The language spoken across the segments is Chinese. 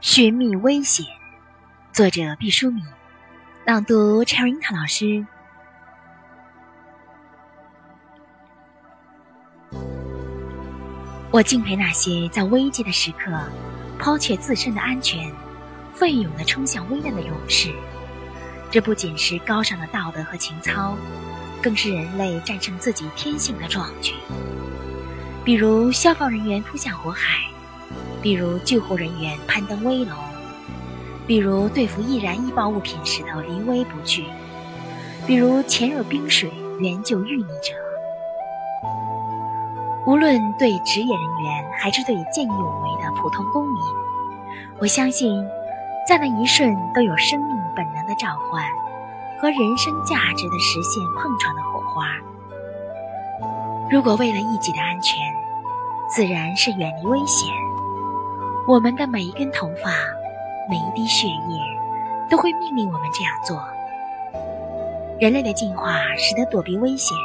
寻觅危险，作者毕淑敏，朗读 Cherry 樱桃老师。我敬佩那些在危机的时刻抛却自身的安全，奋勇的冲向危难的勇士。这不仅是高尚的道德和情操，更是人类战胜自己天性的壮举。比如消防人员扑向火海。比如救护人员攀登危楼，比如对付易燃易爆物品时的临危不惧，比如潜入冰水援救遇溺者。无论对职业人员，还是对见义勇为的普通公民，我相信，在那一瞬都有生命本能的召唤和人生价值的实现碰撞的火花。如果为了一己的安全，自然是远离危险。我们的每一根头发，每一滴血液，都会命令我们这样做。人类的进化使得躲避危险、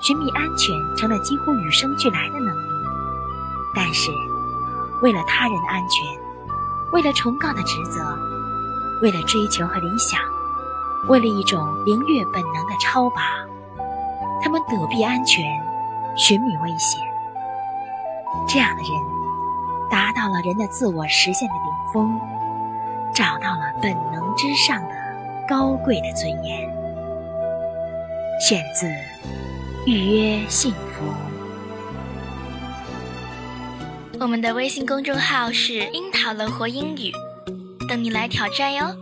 寻觅安全成了几乎与生俱来的能力。但是，为了他人的安全，为了崇高的职责，为了追求和理想，为了一种凌越本能的超拔，他们躲避安全，寻觅危险。这样的人。到了人的自我实现的顶峰，找到了本能之上的高贵的尊严。选自《预约幸福》。我们的微信公众号是“樱桃乐活英语”，等你来挑战哟。